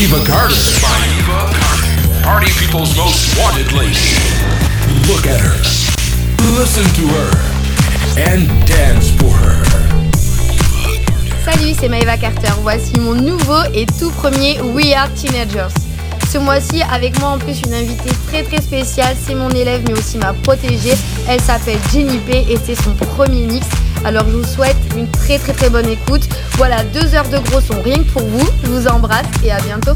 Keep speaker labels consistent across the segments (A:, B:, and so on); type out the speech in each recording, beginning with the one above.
A: Maeva Carter. Party people's most wanted lady. Look at her. Listen to her. And dance for her.
B: Salut, c'est Maeva Carter. Voici mon nouveau et tout premier We Are Teenagers. Ce mois-ci, avec moi en plus une invitée très très spéciale, c'est mon élève mais aussi ma protégée. Elle s'appelle Jenny P et c'est son premier mix. Alors je vous souhaite une très très très bonne écoute. Voilà, deux heures de gros son rien que pour vous. Je vous embrasse et à bientôt.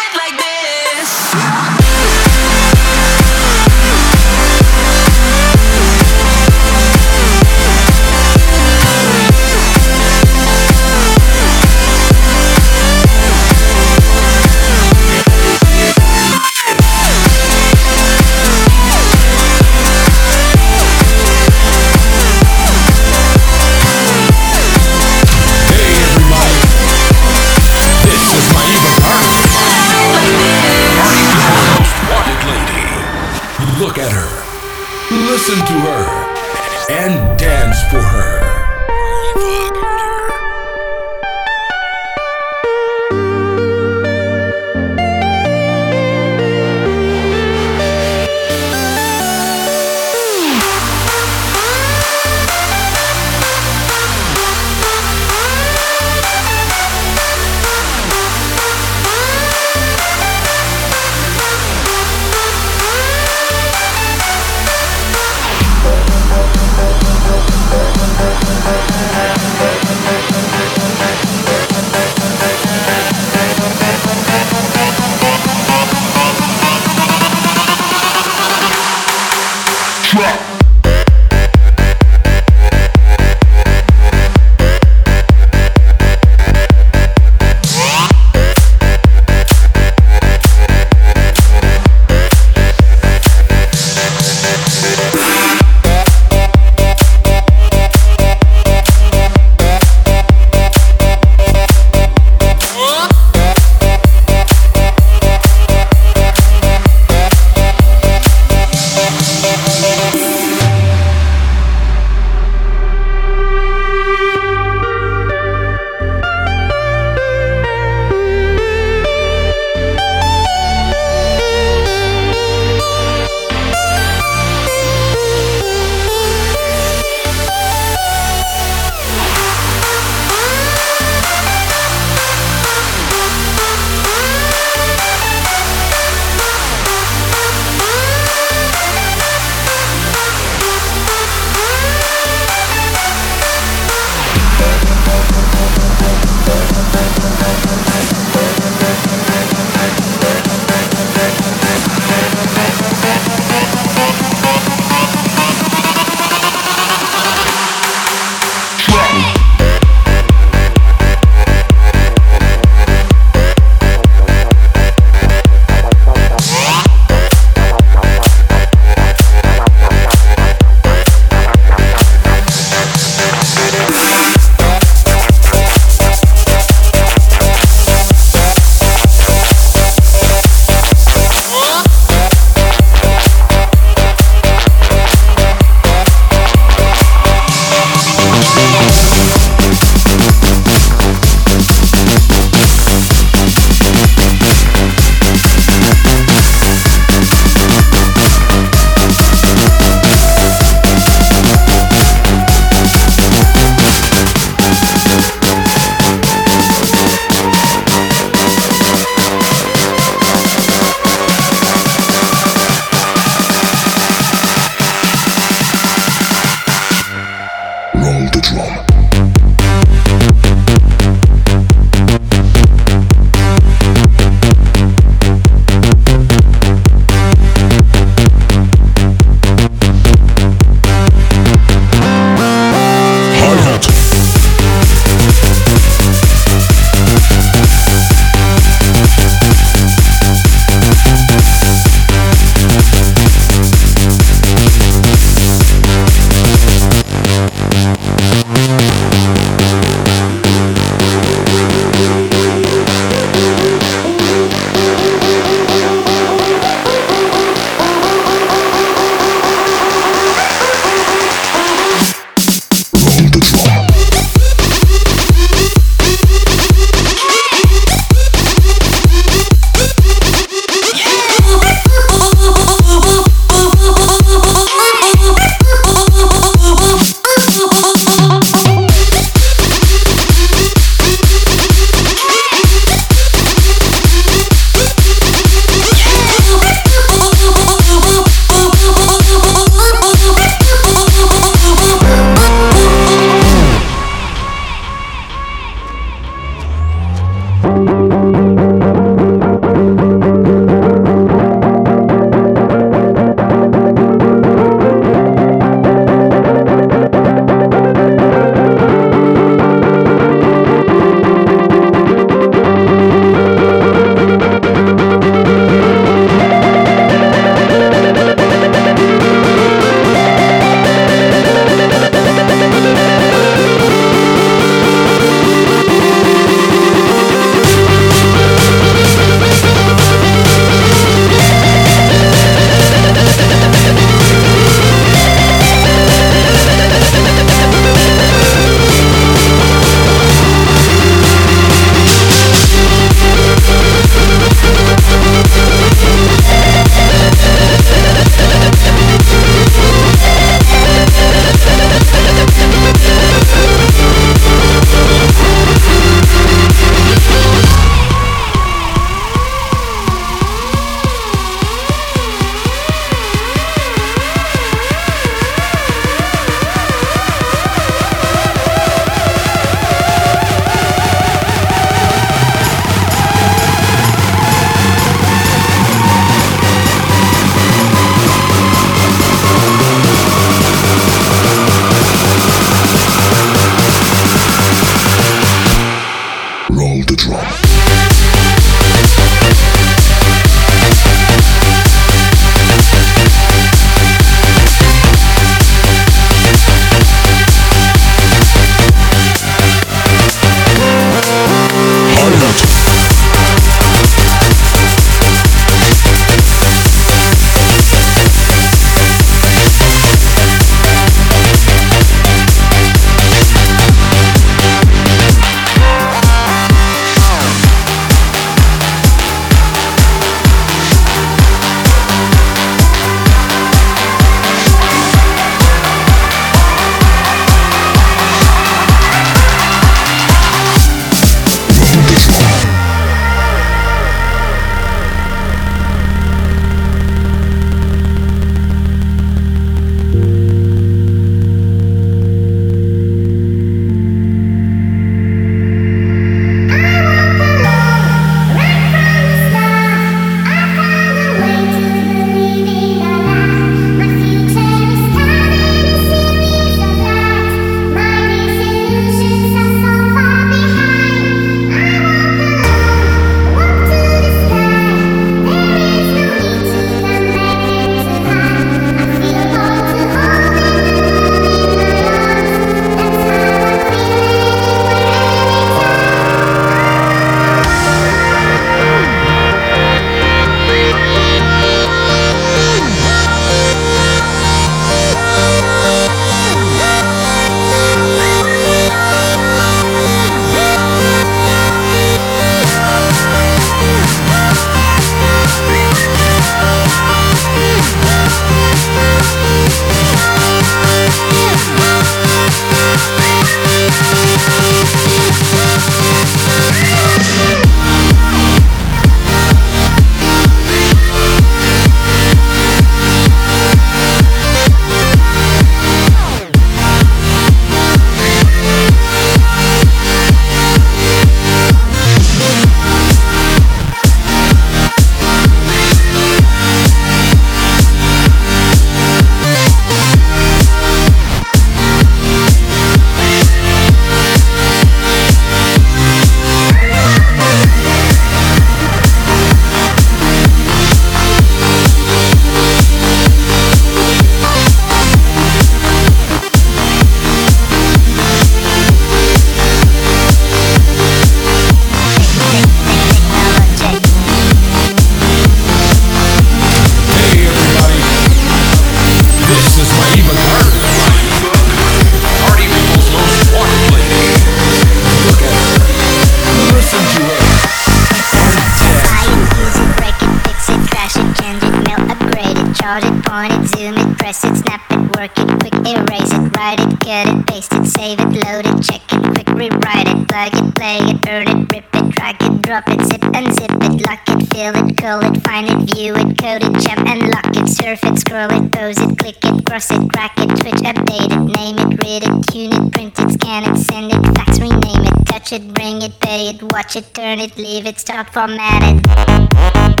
C: print it, scan it, send it, fax, rename it, touch it, bring it, pay it, watch it, turn it, leave it, start
D: formatting.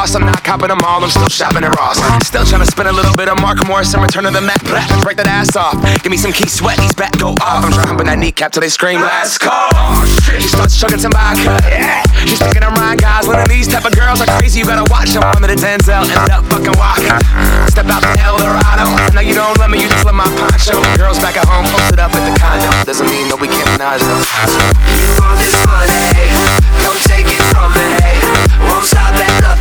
E: I'm not copping them all, I'm still shopping at Ross. Still trying to spend a little bit of Mark Morris and return to the Mac. Break that ass off. Give me some key sweat, these back go off. I'm dropping that kneecap till they scream, last call. She starts chugging some vodka, yeah. She's thinking I'm Ryan Gosling, and these type of girls are crazy. You better watch them. I'm in a Denzel, end up fucking walking. Step out the Eldorado. Now you don't love me, you just love my poncho. Girls back at home, posted up at the condo. Doesn't mean that we can't manage though.
F: You want this money? Don't take it from me. Won't stop at nothing.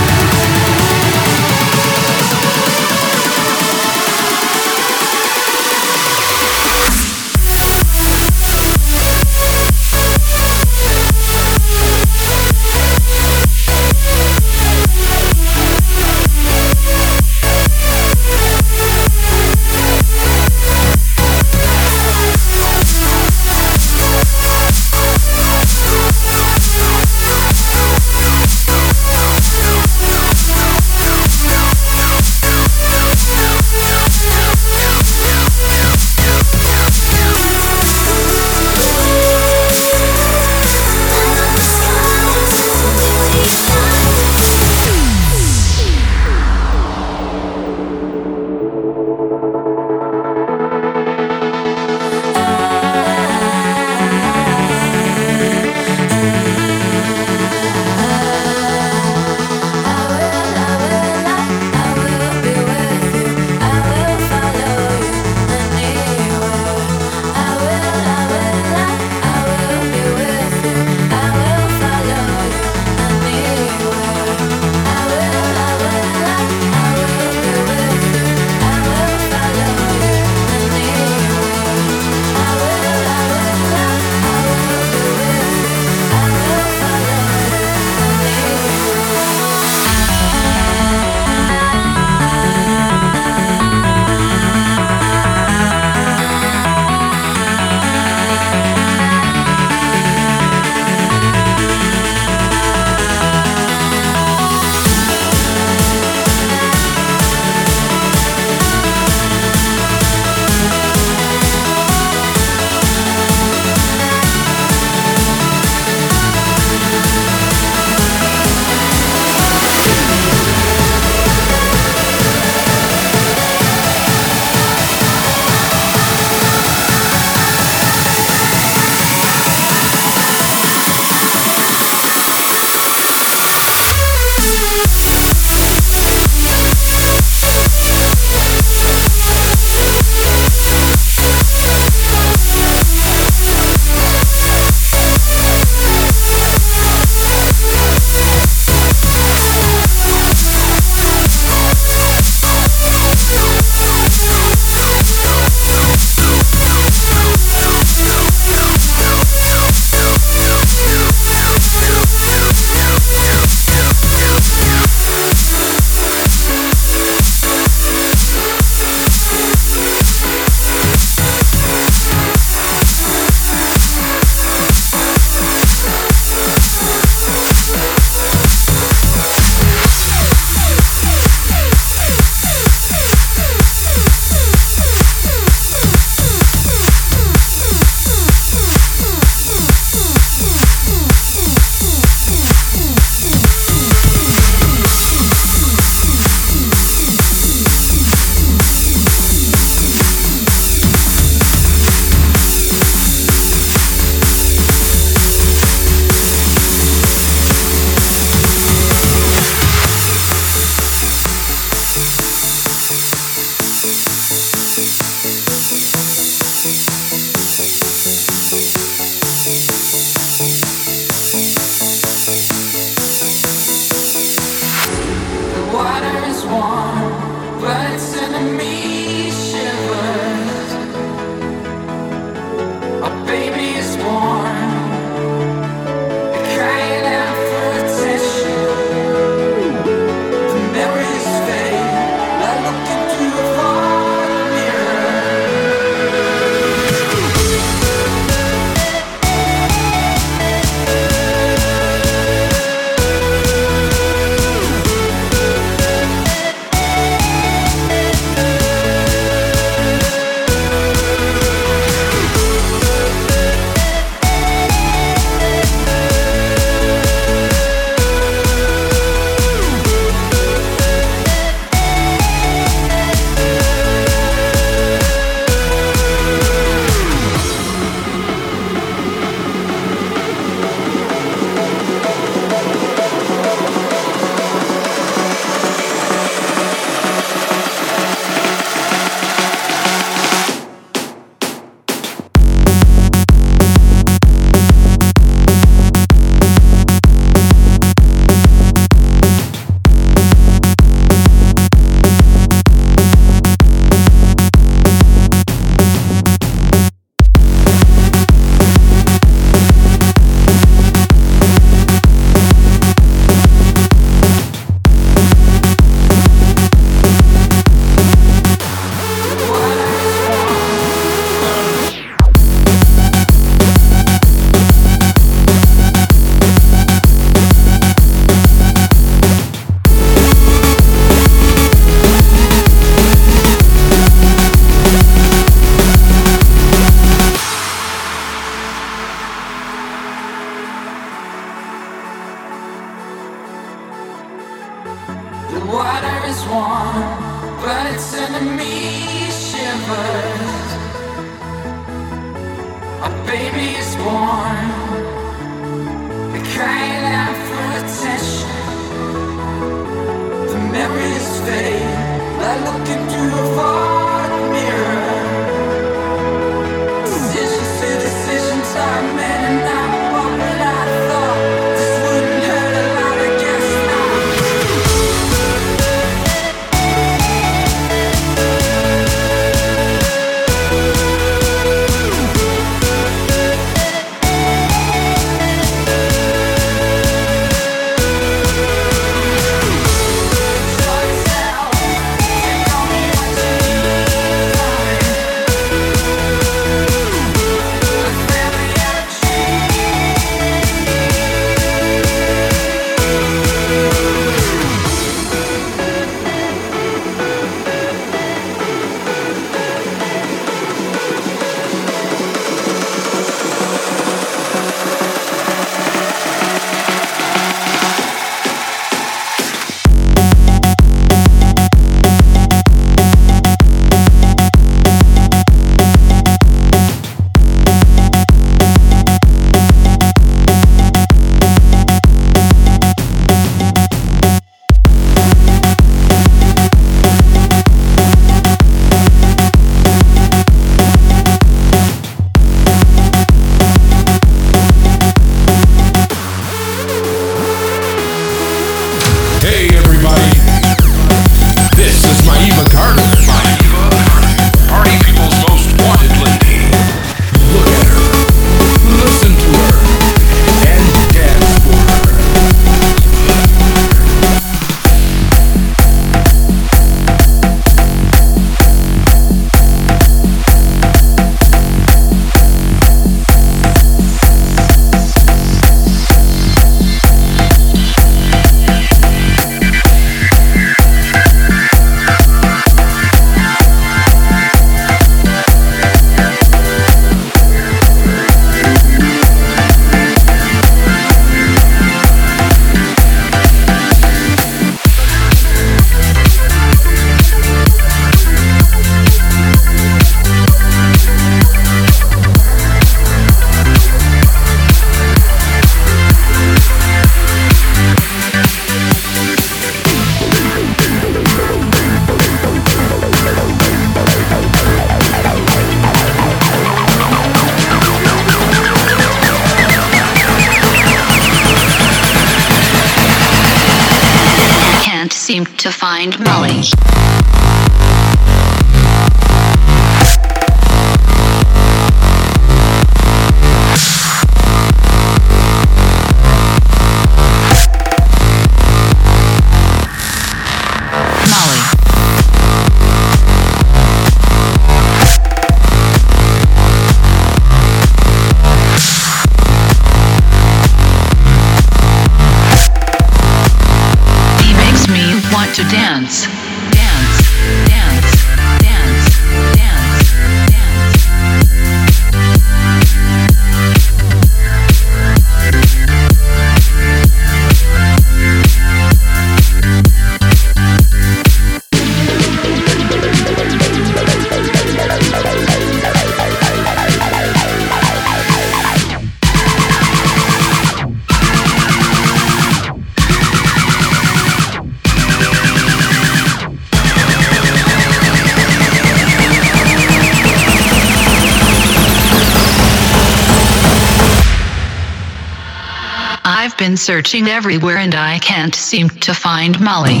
G: Searching everywhere and I can't seem to find Molly.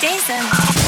D: Jason.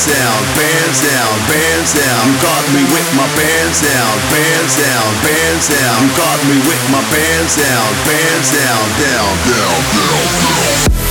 H: pants down, pants down, pants down. You caught me with my pants down, pants down, pants down. You caught me with my pants down, pants down, down, down, down, down.